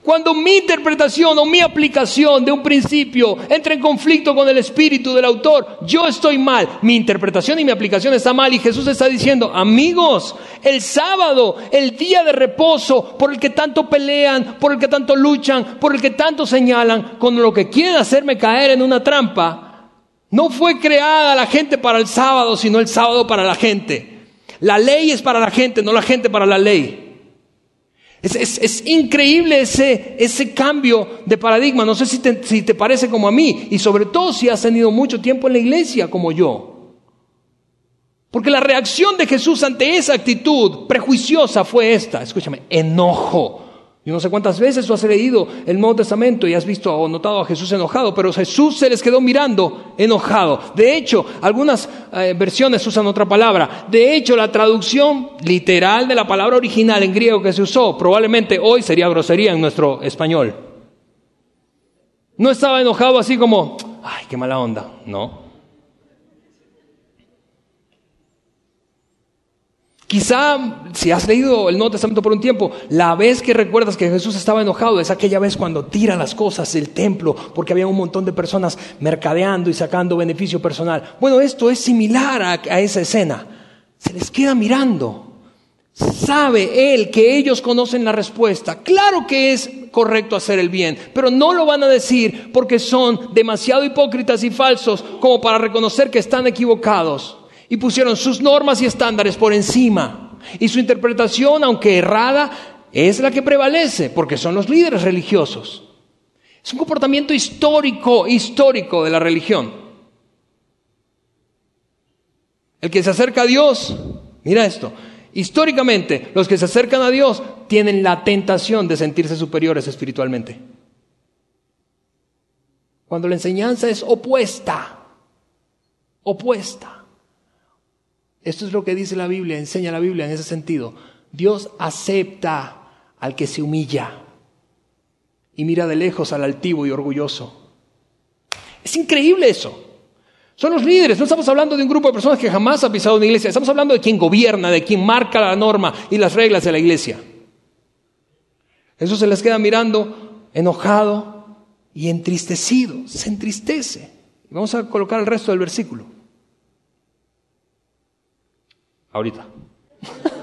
Cuando mi interpretación o mi aplicación de un principio entra en conflicto con el espíritu del autor, yo estoy mal. Mi interpretación y mi aplicación está mal. Y Jesús está diciendo, amigos, el sábado, el día de reposo por el que tanto pelean, por el que tanto luchan, por el que tanto señalan, con lo que quieren hacerme caer en una trampa, no fue creada la gente para el sábado, sino el sábado para la gente. La ley es para la gente, no la gente para la ley. Es, increíble ese, ese, cambio de paradigma. No sé si te, si te parece como a mí y sobre todo si has tenido mucho tiempo en la iglesia como yo. Porque la reacción de Jesús ante esa actitud prejuiciosa fue esta, escúchame, enojo. Yo no sé cuántas veces tú has leído el Nuevo Testamento y has visto o notado a Jesús enojado, pero Jesús se les quedó mirando enojado. De hecho, algunas eh, versiones usan otra palabra. De hecho, la traducción literal de la palabra original en griego que se usó probablemente hoy sería grosería en nuestro español. No estaba enojado así como, ay, qué mala onda. No. Quizá si has leído el Nuevo Testamento por un tiempo, la vez que recuerdas que Jesús estaba enojado es aquella vez cuando tira las cosas del templo porque había un montón de personas mercadeando y sacando beneficio personal. Bueno, esto es similar a, a esa escena. Se les queda mirando. Sabe él que ellos conocen la respuesta. Claro que es correcto hacer el bien, pero no lo van a decir porque son demasiado hipócritas y falsos como para reconocer que están equivocados y pusieron sus normas y estándares por encima. Y su interpretación, aunque errada, es la que prevalece, porque son los líderes religiosos. Es un comportamiento histórico, histórico de la religión. El que se acerca a Dios, mira esto, históricamente los que se acercan a Dios tienen la tentación de sentirse superiores espiritualmente. Cuando la enseñanza es opuesta, opuesta. Esto es lo que dice la Biblia, enseña la Biblia en ese sentido. Dios acepta al que se humilla y mira de lejos al altivo y orgulloso. Es increíble eso. Son los líderes, no estamos hablando de un grupo de personas que jamás ha pisado una iglesia, estamos hablando de quien gobierna, de quien marca la norma y las reglas de la iglesia. Eso se les queda mirando enojado y entristecido, se entristece. Vamos a colocar el resto del versículo ahorita. [LAUGHS]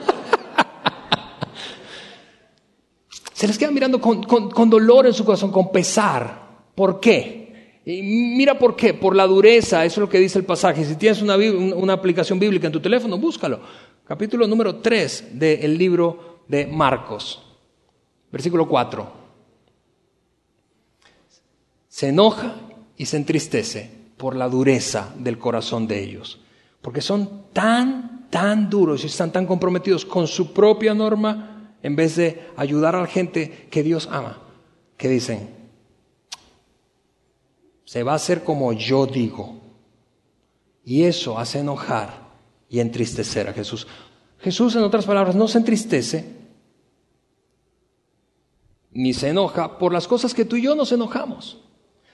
Se les queda mirando con, dolor en su corazón, con pesar. ¿Por qué? Y mira por qué, por la dureza, eso es lo que dice el pasaje. Si tienes una, una aplicación bíblica en tu teléfono, búscalo. Capítulo número 3 del libro de Marcos, versículo 4. Se enoja y se entristece por la dureza del corazón de ellos, porque son tan tan duros y están tan comprometidos con su propia norma en vez de ayudar a la gente que Dios ama, que dicen, se va a hacer como yo digo. Y eso hace enojar y entristecer a Jesús. Jesús, en otras palabras, no se entristece ni se enoja por las cosas que tú y yo nos enojamos.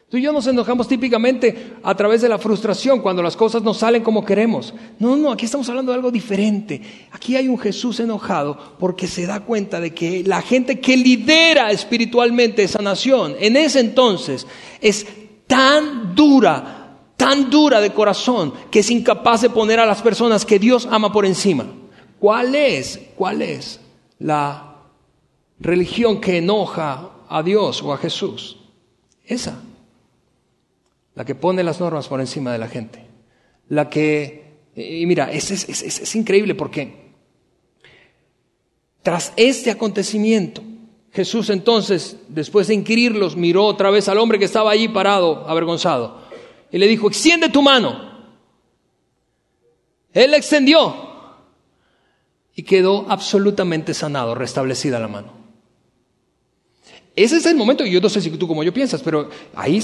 Tú y yo nos enojamos típicamente a través de la frustración cuando las cosas no salen como queremos. No, no, aquí estamos hablando de algo diferente. Aquí hay un Jesús enojado porque se da cuenta de que la gente que lidera espiritualmente esa nación en ese entonces es tan dura, tan dura de corazón que es incapaz de poner a las personas que Dios ama por encima. ¿Cuál es? ¿Cuál es la religión que enoja a Dios o a Jesús? Esa la que pone las normas por encima de la gente, la que, y mira, es, es, increíble porque tras este acontecimiento, Jesús entonces, después de inquirirlos, miró otra vez al hombre que estaba allí parado, avergonzado, y le dijo, extiende tu mano. Él extendió y quedó absolutamente sanado, restablecida la mano. Ese es el momento, y yo no sé si tú como yo piensas, pero ahí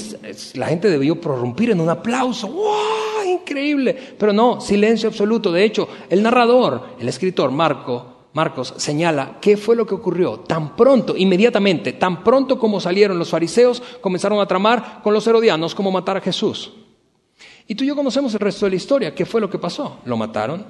la gente debió prorrumpir en un aplauso. ¡Wow! Increíble. Pero no, silencio absoluto. De hecho, el narrador, el escritor Marco, Marcos, señala qué fue lo que ocurrió. Tan pronto, inmediatamente, tan pronto como salieron los fariseos, comenzaron a tramar con los herodianos cómo matar a Jesús. Y tú y yo conocemos el resto de la historia. ¿Qué fue lo que pasó? Lo mataron,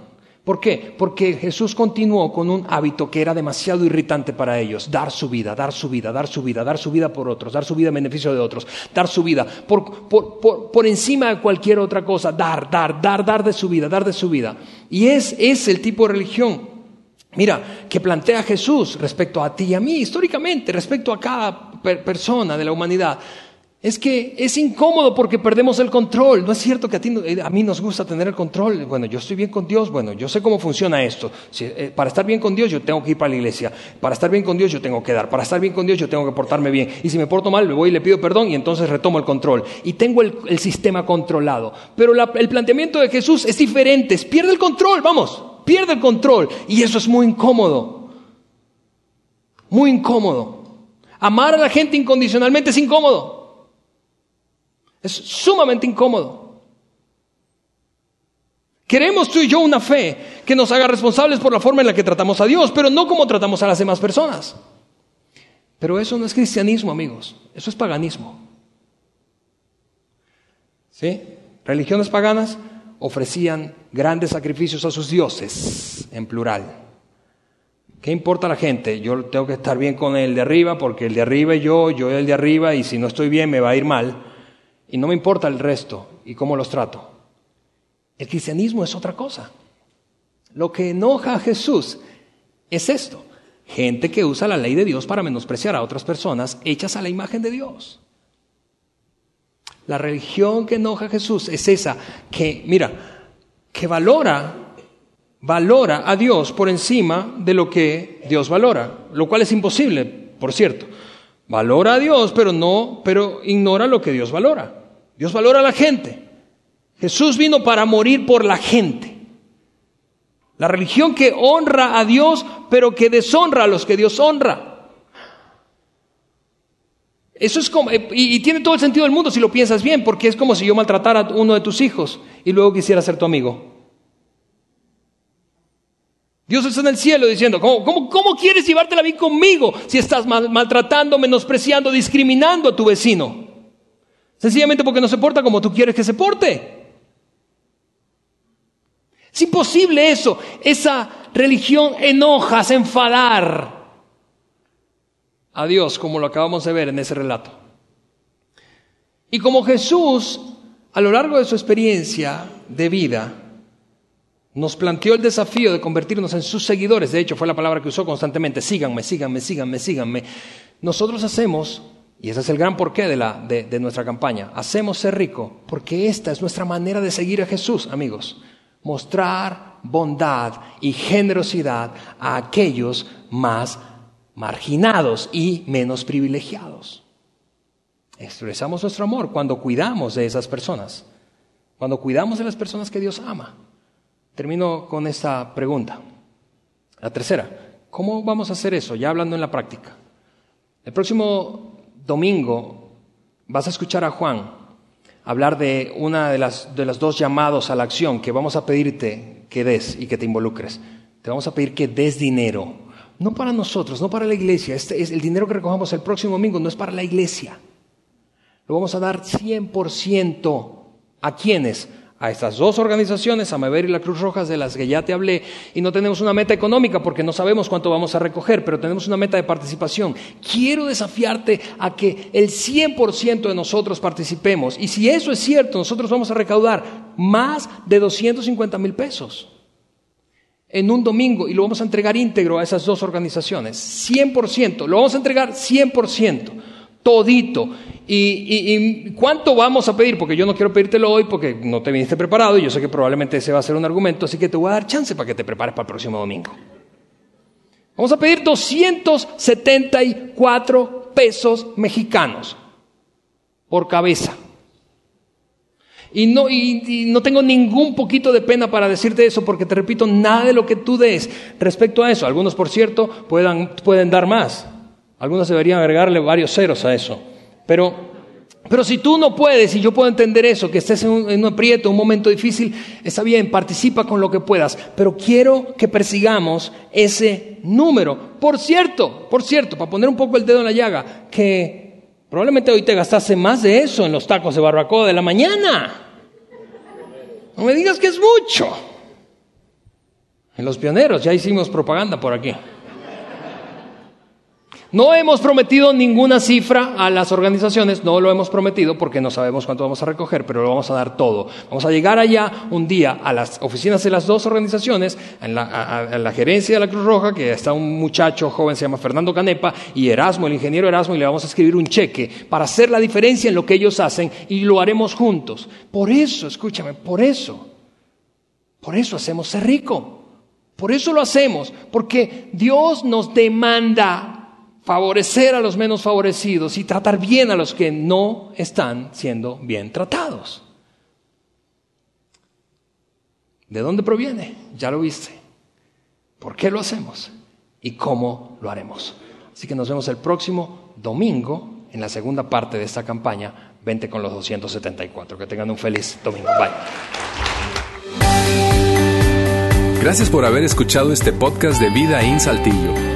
¿Por qué? Porque Jesús continuó con un hábito que era demasiado irritante para ellos, dar su vida, dar su vida, dar su vida, dar su vida por otros, dar su vida en beneficio de otros, dar su vida por, por, encima de cualquier otra cosa, dar, dar, dar, dar de su vida, dar de su vida. Y es, es el tipo de religión, mira, que plantea Jesús respecto a ti y a mí, históricamente, respecto a cada persona de la humanidad. Es que es incómodo porque perdemos el control. No es cierto que a, ti, eh, a mí nos gusta tener el control. Bueno, yo estoy bien con Dios, bueno, yo sé cómo funciona esto. Eh, para estar bien con Dios yo tengo que ir para la iglesia. Para estar bien con Dios yo tengo que dar. Para estar bien con Dios yo tengo que portarme bien. Y si me porto mal, me voy y le pido perdón y entonces retomo el control. Y tengo el, sistema controlado. Pero el planteamiento de Jesús es diferente. pierde el control, vamos, pierde el control. Y eso es muy incómodo. Muy incómodo. Amar a la gente incondicionalmente es incómodo. Es sumamente incómodo. Queremos tú y yo una fe que nos haga responsables por la forma en la que tratamos a Dios, pero no como tratamos a las demás personas. Pero eso no es cristianismo, amigos, eso es paganismo. ¿Sí? Religiones paganas ofrecían grandes sacrificios a sus dioses, en plural. ¿Qué importa a la gente? Yo tengo que estar bien con el de arriba porque el de arriba y yo, yo el de arriba y si no estoy bien me va a ir mal y no me importa el resto y cómo los trato. El cristianismo es otra cosa. Lo que enoja a Jesús es esto. Gente que usa la ley de Dios para menospreciar a otras personas hechas a la imagen de Dios. La religión que enoja a Jesús es esa que, mira, que valora, valora a Dios por encima de lo que Dios valora, lo cual es imposible, por cierto. Valora a Dios, pero no, pero ignora lo que Dios valora. Dios valora a la gente. Jesús vino para morir por la gente. La religión que honra a Dios, pero que deshonra a los que Dios honra. Eso es como, y, tiene todo el sentido del mundo si lo piensas bien, porque es como si yo maltratara a uno de tus hijos y luego quisiera ser tu amigo. Dios está en el cielo diciendo, ¿cómo, cómo, quieres llevártela bien conmigo si estás maltratando, menospreciando, discriminando a tu vecino? Sencillamente porque no se porta como tú quieres que se porte. Es imposible eso. Esa religión enoja, hace enfadar a Dios, como lo acabamos de ver en ese relato. Y como Jesús, a lo largo de su experiencia de vida, nos planteó el desafío de convertirnos en sus seguidores. De hecho, fue la palabra que usó constantemente, síganme, síganme, síganme, síganme. Nosotros hacemos, y ese es el gran porqué de, la, de, nuestra campaña, hacemos ser rico, porque esta es nuestra manera de seguir a Jesús, amigos. Mostrar bondad y generosidad a aquellos más marginados y menos privilegiados. Expresamos nuestro amor cuando cuidamos de esas personas, cuando cuidamos de las personas que Dios ama. Termino con esta pregunta. La tercera, ¿cómo vamos a hacer eso? Ya hablando en la práctica. El próximo domingo vas a escuchar a Juan hablar de una de las, de los dos llamados a la acción que vamos a pedirte que des y que te involucres. Te vamos a pedir que des dinero. No para nosotros, no para la iglesia. Este es el dinero que recogamos el próximo domingo no es para la iglesia. Lo vamos a dar 100% a quienes a estas dos organizaciones, a Maver y la Cruz Roja, de las que ya te hablé, y no tenemos una meta económica porque no sabemos cuánto vamos a recoger, pero tenemos una meta de participación. Quiero desafiarte a que el 100% de nosotros participemos, y si eso es cierto, nosotros vamos a recaudar más de 250 mil pesos en un domingo y lo vamos a entregar íntegro a esas dos organizaciones, 100%, lo vamos a entregar 100% todito. ¿Y, cuánto vamos a pedir? Porque yo no quiero pedírtelo hoy porque no te viniste preparado y yo sé que probablemente ese va a ser un argumento, así que te voy a dar chance para que te prepares para el próximo domingo. Vamos a pedir 274 pesos mexicanos por cabeza. Y no, y no, tengo ningún poquito de pena para decirte eso, porque te repito, nada de lo que tú des respecto a eso. Algunos, por cierto, puedan, pueden dar más. Algunos deberían agregarle varios ceros a eso. Pero, pero si tú no puedes, y yo puedo entender eso, que estés en un, en un aprieto, un momento difícil, está bien, participa con lo que puedas. Pero quiero que persigamos ese número. Por cierto, por cierto, para poner un poco el dedo en la llaga, que probablemente hoy te gastaste más de eso en los tacos de barbacoa de la mañana. No me digas que es mucho. En los pioneros ya hicimos propaganda por aquí. No hemos prometido ninguna cifra a las organizaciones, no lo hemos prometido porque no sabemos cuánto vamos a recoger, pero lo vamos a dar todo. Vamos a llegar allá un día a las oficinas de las dos organizaciones, la, a, la gerencia de la Cruz Roja, que está un muchacho joven, se llama Fernando Canepa, y Erasmo, el ingeniero Erasmo, y le vamos a escribir un cheque para hacer la diferencia en lo que ellos hacen y lo haremos juntos. Por eso, escúchame, por eso, por eso hacemos ser rico. Por eso lo hacemos, porque Dios nos demanda favorecer a los menos favorecidos y tratar bien a los que no están siendo bien tratados. ¿De dónde proviene? Ya lo viste. ¿Por qué lo hacemos? ¿Y cómo lo haremos? Así que nos vemos el próximo domingo en la segunda parte de esta campaña. Vente con los 274. Que tengan un feliz domingo. Bye. Gracias por haber escuchado este podcast de Vida en Saltillo.